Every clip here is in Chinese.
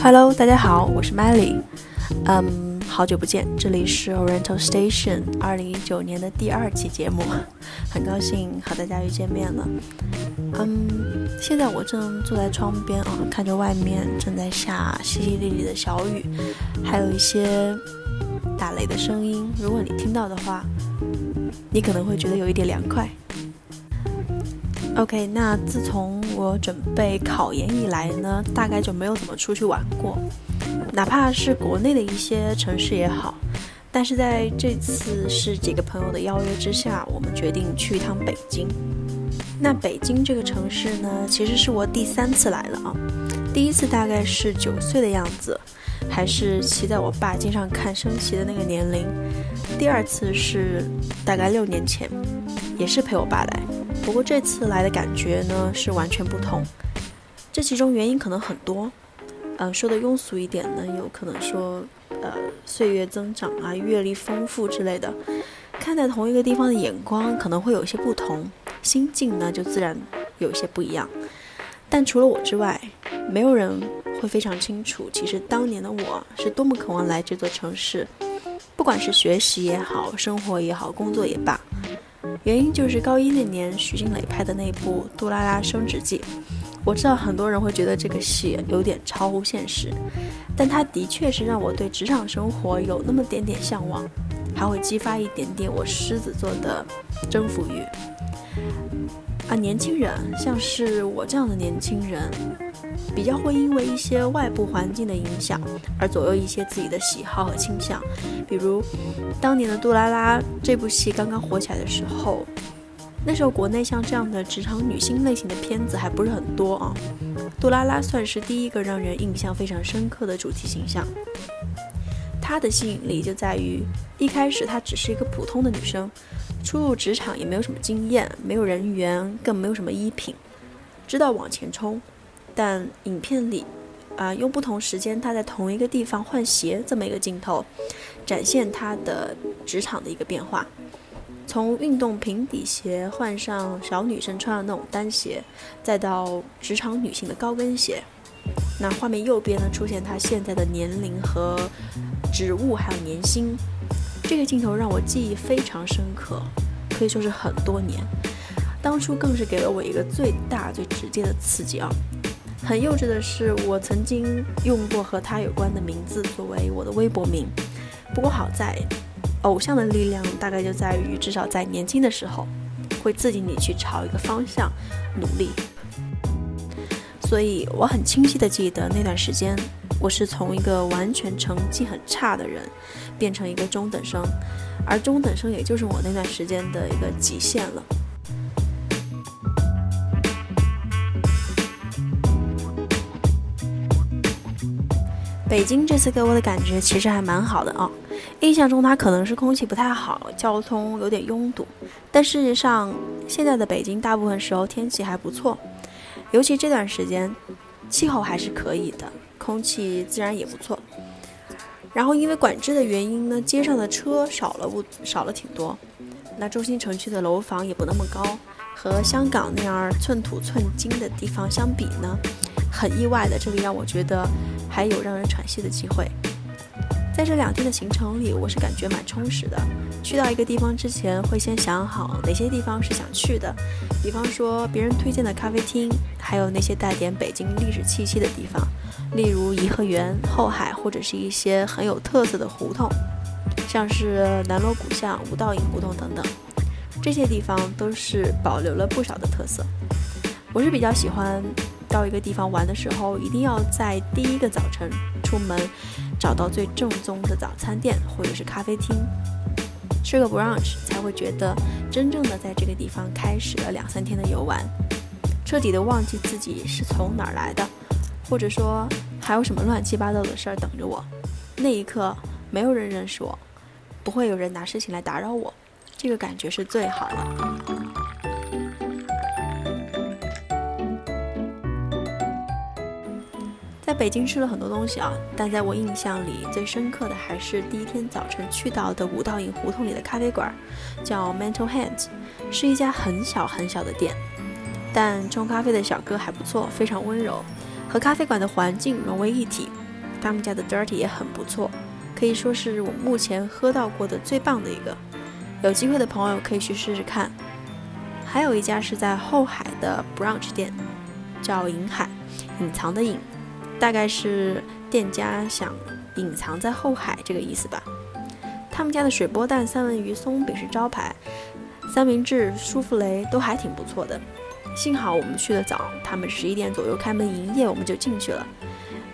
Hello，大家好，我是 Melly。嗯，好久不见，这里是 Oriental Station 二零一九年的第二期节目，很高兴和大家又见面了。嗯，现在我正坐在窗边啊，看着外面正在下淅淅沥沥的小雨，还有一些打雷的声音。如果你听到的话，你可能会觉得有一点凉快。OK，那自从我准备考研以来呢，大概就没有怎么出去玩过，哪怕是国内的一些城市也好。但是在这次是几个朋友的邀约之下，我们决定去一趟北京。那北京这个城市呢，其实是我第三次来了啊。第一次大概是九岁的样子，还是骑在我爸肩上看升旗的那个年龄。第二次是大概六年前，也是陪我爸来。不过这次来的感觉呢是完全不同，这其中原因可能很多，嗯，说的庸俗一点呢，有可能说，呃，岁月增长啊，阅历丰富之类的，看待同一个地方的眼光可能会有些不同，心境呢就自然有些不一样。但除了我之外，没有人会非常清楚，其实当年的我是多么渴望来这座城市，不管是学习也好，生活也好，工作也罢。原因就是高一那年徐静蕾拍的那部《杜拉拉升职记》，我知道很多人会觉得这个戏有点超乎现实，但它的确是让我对职场生活有那么点点向往，还会激发一点点我狮子座的征服欲。啊，年轻人，像是我这样的年轻人，比较会因为一些外部环境的影响而左右一些自己的喜好和倾向。比如，当年的《杜拉拉》这部戏刚刚火起来的时候，那时候国内像这样的职场女性类型的片子还不是很多啊。杜拉拉算是第一个让人印象非常深刻的主题形象。她的吸引力就在于，一开始她只是一个普通的女生。初入职场也没有什么经验，没有人缘，更没有什么衣品，知道往前冲。但影片里，啊，用不同时间他在同一个地方换鞋这么一个镜头，展现他的职场的一个变化。从运动平底鞋换上小女生穿的那种单鞋，再到职场女性的高跟鞋。那画面右边呢，出现他现在的年龄和职务，还有年薪。这个镜头让我记忆非常深刻，可以说是很多年。当初更是给了我一个最大最直接的刺激啊！很幼稚的是，我曾经用过和他有关的名字作为我的微博名。不过好在，偶像的力量大概就在于，至少在年轻的时候，会刺激你去朝一个方向努力。所以我很清晰的记得那段时间。我是从一个完全成绩很差的人，变成一个中等生，而中等生也就是我那段时间的一个极限了。北京这次给我的感觉其实还蛮好的啊，印象中它可能是空气不太好，交通有点拥堵，但事实上现在的北京大部分时候天气还不错，尤其这段时间气候还是可以的。空气自然也不错，然后因为管制的原因呢，街上的车少了不少了挺多。那中心城区的楼房也不那么高，和香港那样寸土寸金的地方相比呢，很意外的，这里让我觉得还有让人喘息的机会。在这两天的行程里，我是感觉蛮充实的。去到一个地方之前，会先想好哪些地方是想去的，比方说别人推荐的咖啡厅，还有那些带点北京历史气息的地方，例如颐和园、后海，或者是一些很有特色的胡同，像是南锣鼓巷、五道营胡同等等。这些地方都是保留了不少的特色。我是比较喜欢到一个地方玩的时候，一定要在第一个早晨出门。找到最正宗的早餐店或者是咖啡厅，吃个 brunch 才会觉得真正的在这个地方开始了两三天的游玩，彻底的忘记自己是从哪儿来的，或者说还有什么乱七八糟的事儿等着我。那一刻，没有人认识我，不会有人拿事情来打扰我，这个感觉是最好的。北京吃了很多东西啊，但在我印象里最深刻的还是第一天早晨去到的五道营胡同里的咖啡馆，叫 Mental Hands，是一家很小很小的店，但冲咖啡的小哥还不错，非常温柔，和咖啡馆的环境融为一体。他们家的 dirty 也很不错，可以说是我目前喝到过的最棒的一个。有机会的朋友可以去试试看。还有一家是在后海的 brunch 店，叫银海，隐藏的隐，大概是店家想隐藏在后海这个意思吧。他们家的水波蛋、三文鱼、松饼是招牌，三明治、舒芙蕾都还挺不错的。幸好我们去的早，他们十一点左右开门营业，我们就进去了。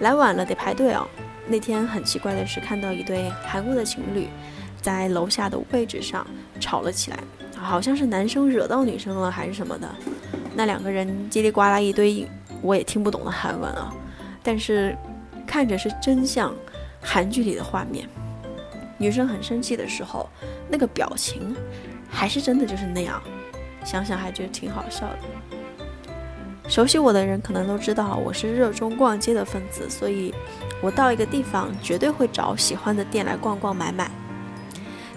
来晚了得排队哦。那天很奇怪的是，看到一对韩国的情侣在楼下的位置上吵了起来，好像是男生惹到女生了还是什么的。那两个人叽里呱啦一堆我也听不懂的韩文啊，但是看着是真像韩剧里的画面。女生很生气的时候，那个表情还是真的就是那样，想想还觉得挺好笑的。熟悉我的人可能都知道，我是热衷逛街的分子，所以我到一个地方绝对会找喜欢的店来逛逛买买。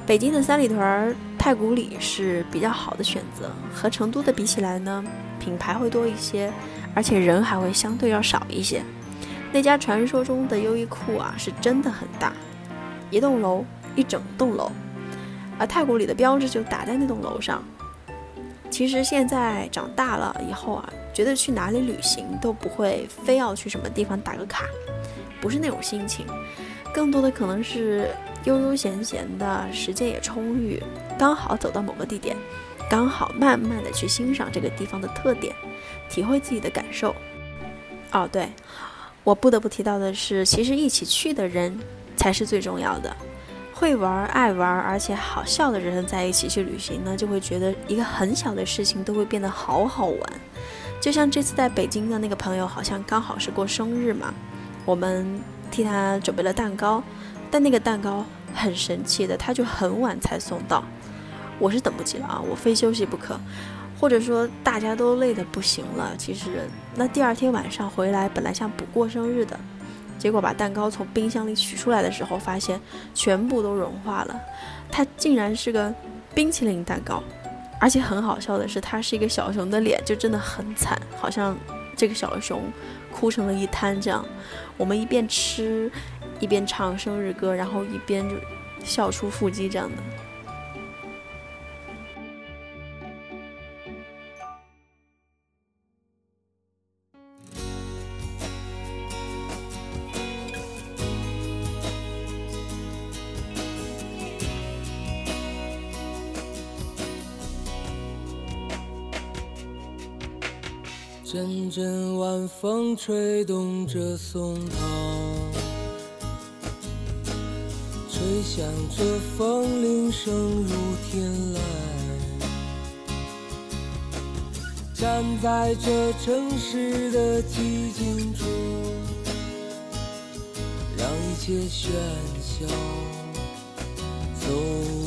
北京的三里屯太古里是比较好的选择，和成都的比起来呢，品牌会多一些，而且人还会相对要少一些。那家传说中的优衣库啊，是真的很大。一栋楼，一整栋楼，而太古里的标志就打在那栋楼上。其实现在长大了以后啊，觉得去哪里旅行都不会非要去什么地方打个卡，不是那种心情，更多的可能是悠悠闲闲的，时间也充裕，刚好走到某个地点，刚好慢慢的去欣赏这个地方的特点，体会自己的感受。哦，对，我不得不提到的是，其实一起去的人。才是最重要的。会玩、爱玩而且好笑的人在一起去旅行呢，就会觉得一个很小的事情都会变得好好玩。就像这次在北京的那个朋友，好像刚好是过生日嘛，我们替他准备了蛋糕，但那个蛋糕很神奇的，他就很晚才送到。我是等不及了啊，我非休息不可。或者说大家都累得不行了，其实那第二天晚上回来，本来想补过生日的。结果把蛋糕从冰箱里取出来的时候，发现全部都融化了。它竟然是个冰淇淋蛋糕，而且很好笑的是，它是一个小熊的脸，就真的很惨，好像这个小熊哭成了一滩这样。我们一边吃，一边唱生日歌，然后一边就笑出腹肌这样的。阵晚风吹动着松涛，吹响着风铃声如天籁。站在这城市的寂静处，让一切喧嚣走。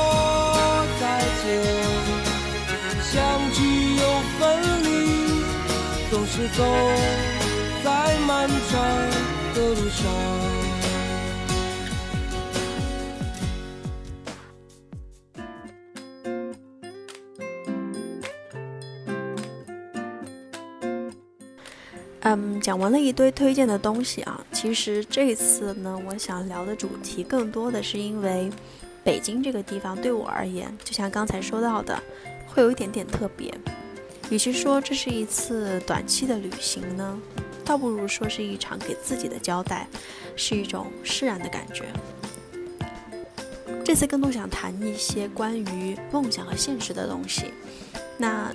走在漫长的路上。嗯，讲完了一堆推荐的东西啊，其实这次呢，我想聊的主题更多的是因为北京这个地方对我而言，就像刚才说到的，会有一点点特别。与其说这是一次短期的旅行呢，倒不如说是一场给自己的交代，是一种释然的感觉。这次更多想谈一些关于梦想和现实的东西。那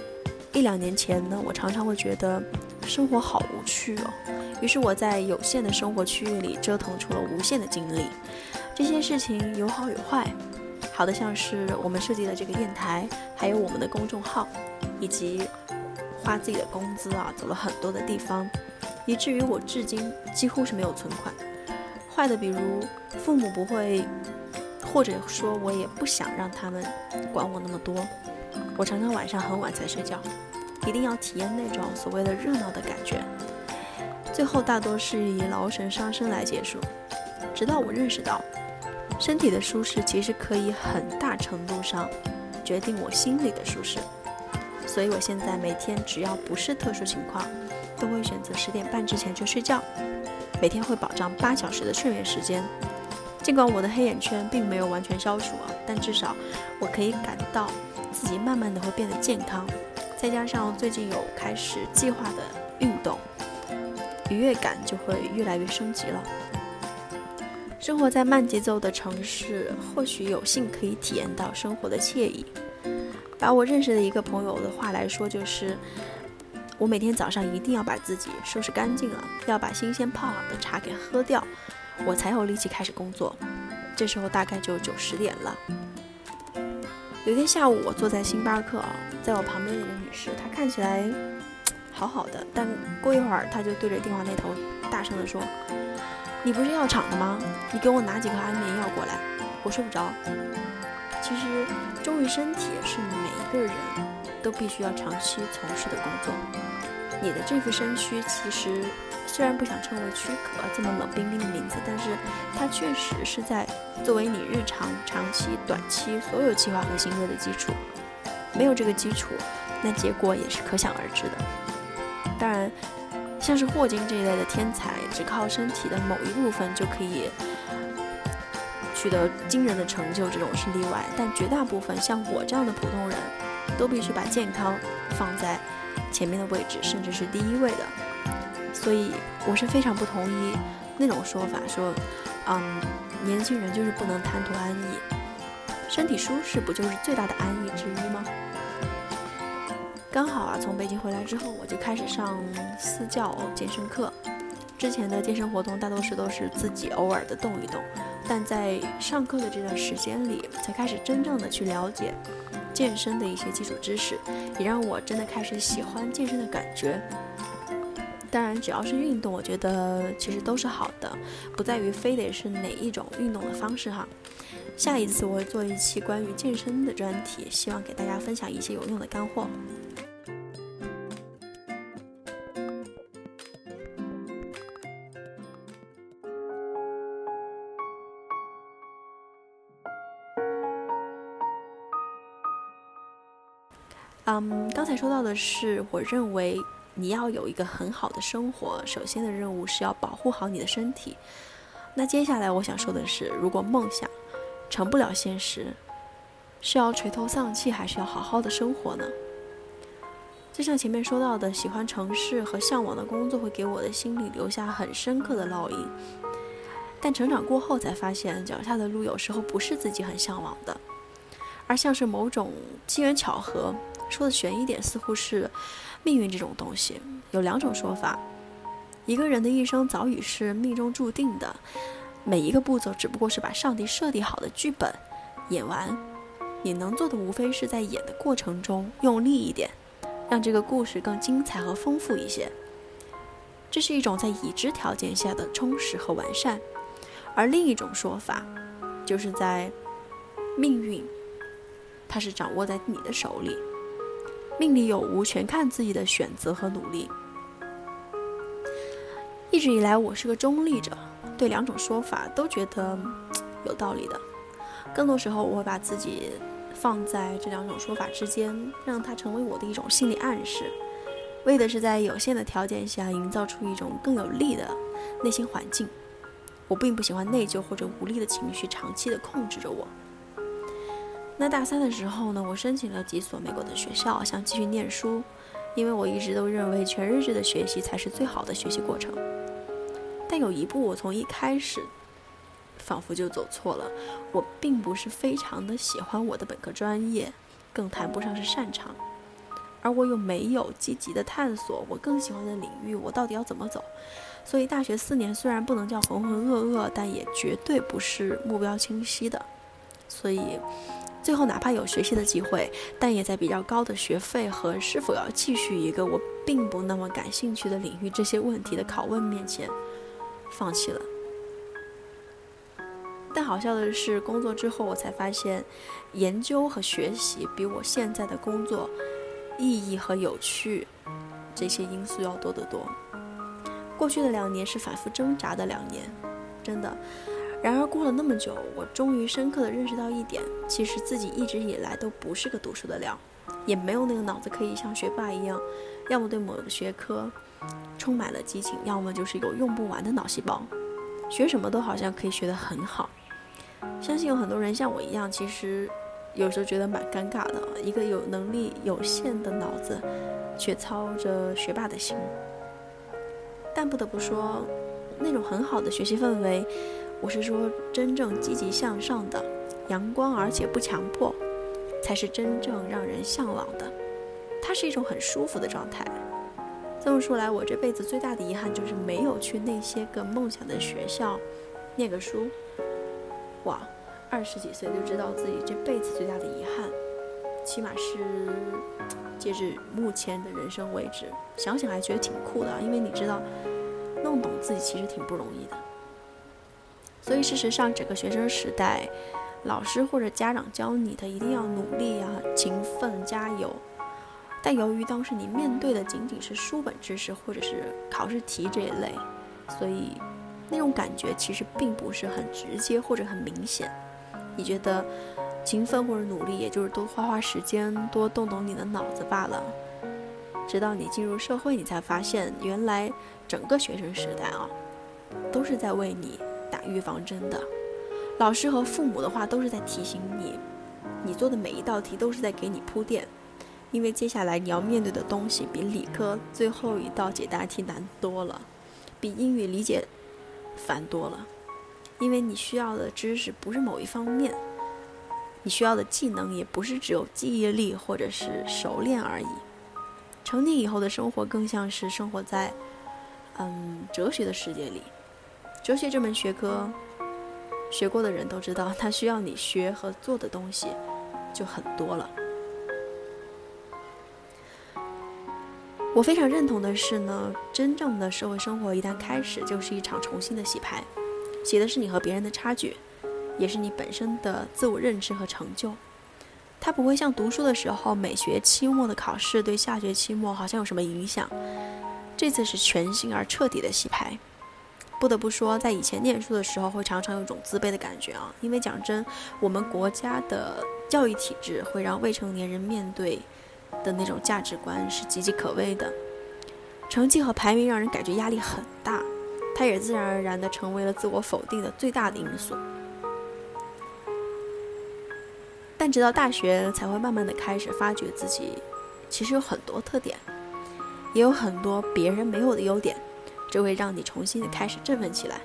一两年前呢，我常常会觉得生活好无趣哦，于是我在有限的生活区域里折腾出了无限的精力。这些事情有好有坏，好的像是我们设计的这个电台，还有我们的公众号，以及花自己的工资啊，走了很多的地方，以至于我至今几乎是没有存款。坏的比如父母不会。或者说，我也不想让他们管我那么多。我常常晚上很晚才睡觉，一定要体验那种所谓的热闹的感觉。最后大多是以劳神伤身来结束。直到我认识到，身体的舒适其实可以很大程度上决定我心里的舒适。所以我现在每天只要不是特殊情况，都会选择十点半之前就睡觉，每天会保障八小时的睡眠时间。尽管我的黑眼圈并没有完全消除啊，但至少我可以感到自己慢慢的会变得健康。再加上最近有开始计划的运动，愉悦感就会越来越升级了。生活在慢节奏的城市，或许有幸可以体验到生活的惬意。把我认识的一个朋友的话来说，就是我每天早上一定要把自己收拾干净了，要把新鲜泡好的茶给喝掉。我才有力气开始工作，这时候大概就九十点了。有天下午，我坐在星巴克，在我旁边的一个女士，她看起来好好的，但过一会儿，她就对着电话那头大声地说：“你不是药厂的吗？你给我拿几颗安眠药过来，我睡不着。”其实，忠于身体是每一个人都必须要长期从事的工作。你的这副身躯，其实。虽然不想称为躯壳这么冷冰冰的名字，但是它确实是在作为你日常、长期、短期所有计划和行为的基础。没有这个基础，那结果也是可想而知的。当然，像是霍金这一类的天才，只靠身体的某一部分就可以取得惊人的成就，这种是例外。但绝大部分像我这样的普通人，都必须把健康放在前面的位置，甚至是第一位的。所以我是非常不同意那种说法，说，嗯，年轻人就是不能贪图安逸，身体舒适不就是最大的安逸之一吗？刚好啊，从北京回来之后，我就开始上私教健身课。之前的健身活动大多数都是自己偶尔的动一动，但在上课的这段时间里，才开始真正的去了解健身的一些基础知识，也让我真的开始喜欢健身的感觉。当然，只要是运动，我觉得其实都是好的，不在于非得是哪一种运动的方式哈。下一次我会做一期关于健身的专题，希望给大家分享一些有用的干货。嗯，刚才说到的是，我认为。你要有一个很好的生活，首先的任务是要保护好你的身体。那接下来我想说的是，如果梦想成不了现实，是要垂头丧气，还是要好好的生活呢？就像前面说到的，喜欢城市和向往的工作会给我的心里留下很深刻的烙印。但成长过后才发现，脚下的路有时候不是自己很向往的，而像是某种机缘巧合。说的悬一点，似乎是。命运这种东西有两种说法，一个人的一生早已是命中注定的，每一个步骤只不过是把上帝设定好的剧本演完，你能做的无非是在演的过程中用力一点，让这个故事更精彩和丰富一些。这是一种在已知条件下的充实和完善，而另一种说法，就是在命运，它是掌握在你的手里。命里有无，全看自己的选择和努力。一直以来，我是个中立者，对两种说法都觉得有道理的。更多时候，我会把自己放在这两种说法之间，让它成为我的一种心理暗示，为的是在有限的条件下营造出一种更有利的内心环境。我并不喜欢内疚或者无力的情绪长期的控制着我。那大三的时候呢，我申请了几所美国的学校，想继续念书，因为我一直都认为全日制的学习才是最好的学习过程。但有一步，我从一开始仿佛就走错了。我并不是非常的喜欢我的本科专业，更谈不上是擅长。而我又没有积极的探索我更喜欢的领域，我到底要怎么走？所以大学四年虽然不能叫浑浑噩噩，但也绝对不是目标清晰的。所以最后哪怕有学习的机会，但也在比较高的学费和是否要继续一个我并不那么感兴趣的领域这些问题的拷问面前。放弃了，但好笑的是，工作之后我才发现，研究和学习比我现在的工作意义和有趣这些因素要多得多。过去的两年是反复挣扎的两年，真的。然而过了那么久，我终于深刻的认识到一点：其实自己一直以来都不是个读书的料，也没有那个脑子可以像学霸一样，要么对某个学科。充满了激情，要么就是有用不完的脑细胞，学什么都好像可以学得很好。相信有很多人像我一样，其实有时候觉得蛮尴尬的。一个有能力有限的脑子，却操着学霸的心。但不得不说，那种很好的学习氛围，我是说真正积极向上的、阳光而且不强迫，才是真正让人向往的。它是一种很舒服的状态。这么说来，我这辈子最大的遗憾就是没有去那些个梦想的学校念个书。哇，二十几岁就知道自己这辈子最大的遗憾，起码是截至目前的人生为止，想想还觉得挺酷的。因为你知道，弄懂自己其实挺不容易的。所以事实上，整个学生时代，老师或者家长教你的一定要努力啊，勤奋，加油。但由于当时你面对的仅仅是书本知识或者是考试题这一类，所以那种感觉其实并不是很直接或者很明显。你觉得勤奋或者努力，也就是多花花时间，多动动你的脑子罢了。直到你进入社会，你才发现原来整个学生时代啊，都是在为你打预防针的。老师和父母的话都是在提醒你，你做的每一道题都是在给你铺垫。因为接下来你要面对的东西比理科最后一道解答题难多了，比英语理解烦多了。因为你需要的知识不是某一方面，你需要的技能也不是只有记忆力或者是熟练而已。成年以后的生活更像是生活在嗯哲学的世界里。哲学这门学科，学过的人都知道，它需要你学和做的东西就很多了。我非常认同的是呢，真正的社会生活一旦开始，就是一场重新的洗牌，洗的是你和别人的差距，也是你本身的自我认知和成就。它不会像读书的时候，每学期末的考试对下学期末好像有什么影响。这次是全新而彻底的洗牌。不得不说，在以前念书的时候，会常常有一种自卑的感觉啊，因为讲真，我们国家的教育体制会让未成年人面对。的那种价值观是岌岌可危的，成绩和排名让人感觉压力很大，它也自然而然的成为了自我否定的最大的因素。但直到大学才会慢慢的开始发觉自己其实有很多特点，也有很多别人没有的优点，这会让你重新的开始振奋起来。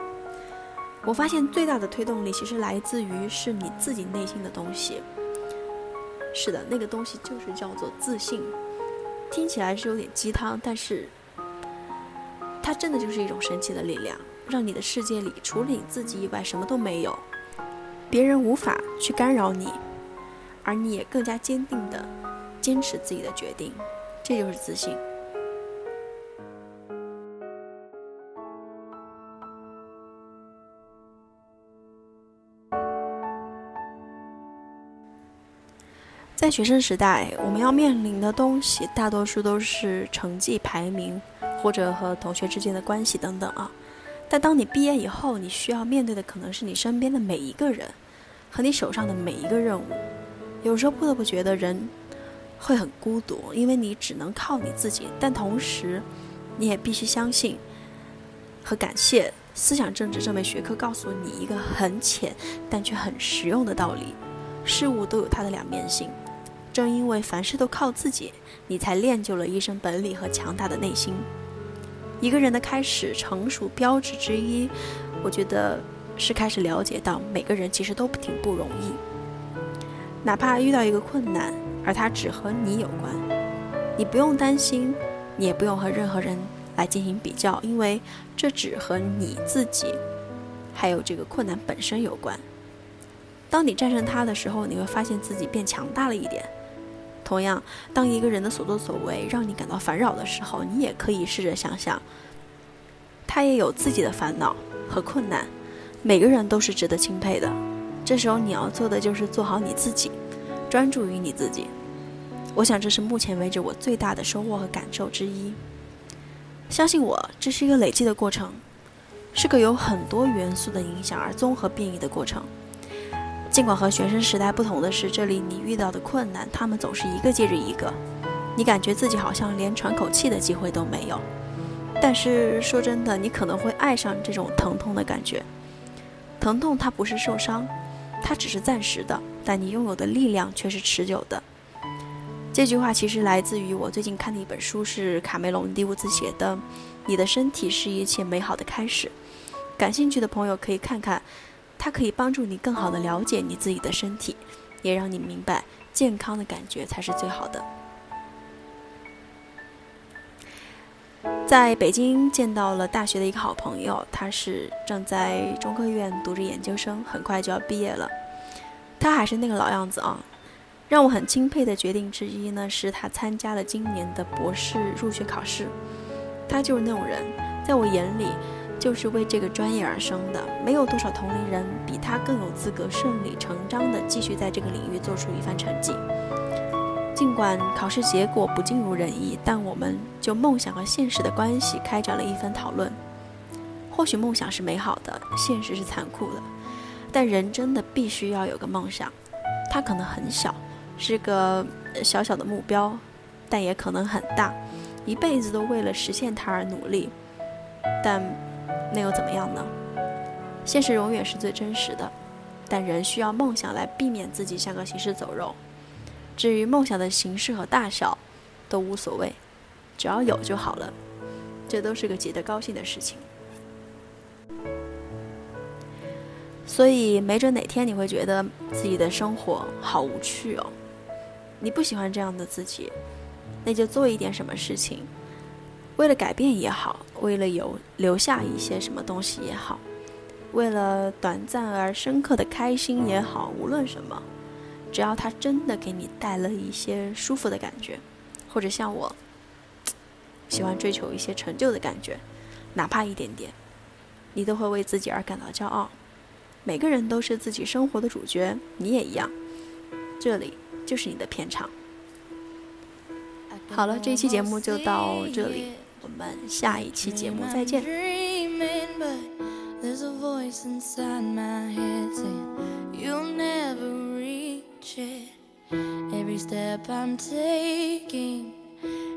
我发现最大的推动力其实来自于是你自己内心的东西。是的，那个东西就是叫做自信，听起来是有点鸡汤，但是它真的就是一种神奇的力量，让你的世界里除了你自己以外什么都没有，别人无法去干扰你，而你也更加坚定的坚持自己的决定，这就是自信。在学生时代，我们要面临的东西大多数都是成绩排名，或者和同学之间的关系等等啊。但当你毕业以后，你需要面对的可能是你身边的每一个人，和你手上的每一个任务。有时候不得不觉得人会很孤独，因为你只能靠你自己。但同时，你也必须相信和感谢思想政治这门学科告诉你一个很浅但却很实用的道理：事物都有它的两面性。正因为凡事都靠自己，你才练就了一身本领和强大的内心。一个人的开始成熟标志之一，我觉得是开始了解到每个人其实都挺不容易。哪怕遇到一个困难，而它只和你有关，你不用担心，你也不用和任何人来进行比较，因为这只和你自己，还有这个困难本身有关。当你战胜它的时候，你会发现自己变强大了一点。同样，当一个人的所作所为让你感到烦扰的时候，你也可以试着想想，他也有自己的烦恼和困难。每个人都是值得钦佩的。这时候你要做的就是做好你自己，专注于你自己。我想这是目前为止我最大的收获和感受之一。相信我，这是一个累积的过程，是个有很多元素的影响而综合变异的过程。尽管和学生时代不同的是，这里你遇到的困难，他们总是一个接着一个，你感觉自己好像连喘口气的机会都没有。但是说真的，你可能会爱上这种疼痛的感觉。疼痛它不是受伤，它只是暂时的，但你拥有的力量却是持久的。这句话其实来自于我最近看的一本书，是卡梅隆·迪乌兹写的《你的身体是一切美好的开始》。感兴趣的朋友可以看看。它可以帮助你更好的了解你自己的身体，也让你明白健康的感觉才是最好的。在北京见到了大学的一个好朋友，他是正在中科院读着研究生，很快就要毕业了。他还是那个老样子啊，让我很钦佩的决定之一呢，是他参加了今年的博士入学考试。他就是那种人，在我眼里。就是为这个专业而生的，没有多少同龄人比他更有资格顺理成章地继续在这个领域做出一番成绩。尽管考试结果不尽如人意，但我们就梦想和现实的关系开展了一番讨论。或许梦想是美好的，现实是残酷的，但人真的必须要有个梦想。它可能很小，是个小小的目标，但也可能很大，一辈子都为了实现它而努力。但。那又怎么样呢？现实永远是最真实的，但人需要梦想来避免自己像个行尸走肉。至于梦想的形式和大小，都无所谓，只要有就好了。这都是个值得高兴的事情。所以，没准哪天你会觉得自己的生活好无趣哦。你不喜欢这样的自己，那就做一点什么事情。为了改变也好，为了有留下一些什么东西也好，为了短暂而深刻的开心也好，无论什么，只要它真的给你带了一些舒服的感觉，或者像我喜欢追求一些成就的感觉，哪怕一点点，你都会为自己而感到骄傲。每个人都是自己生活的主角，你也一样。这里就是你的片场。好了，这一期节目就到这里。我们下一期节目再见。There's a voice inside my head saying you'll never reach it. Every step I'm taking,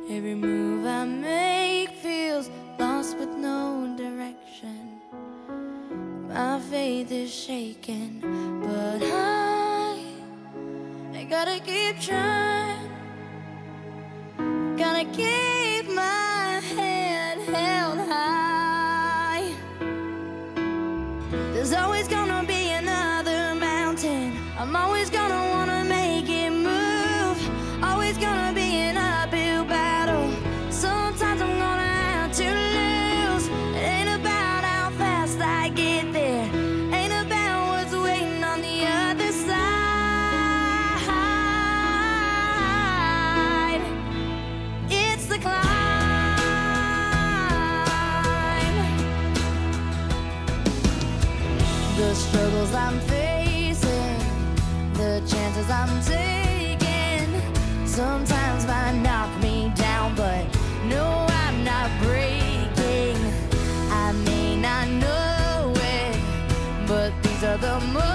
every move I make feels lost with no direction. My faith is shaken, but I, I gotta keep trying. Gotta keep summer.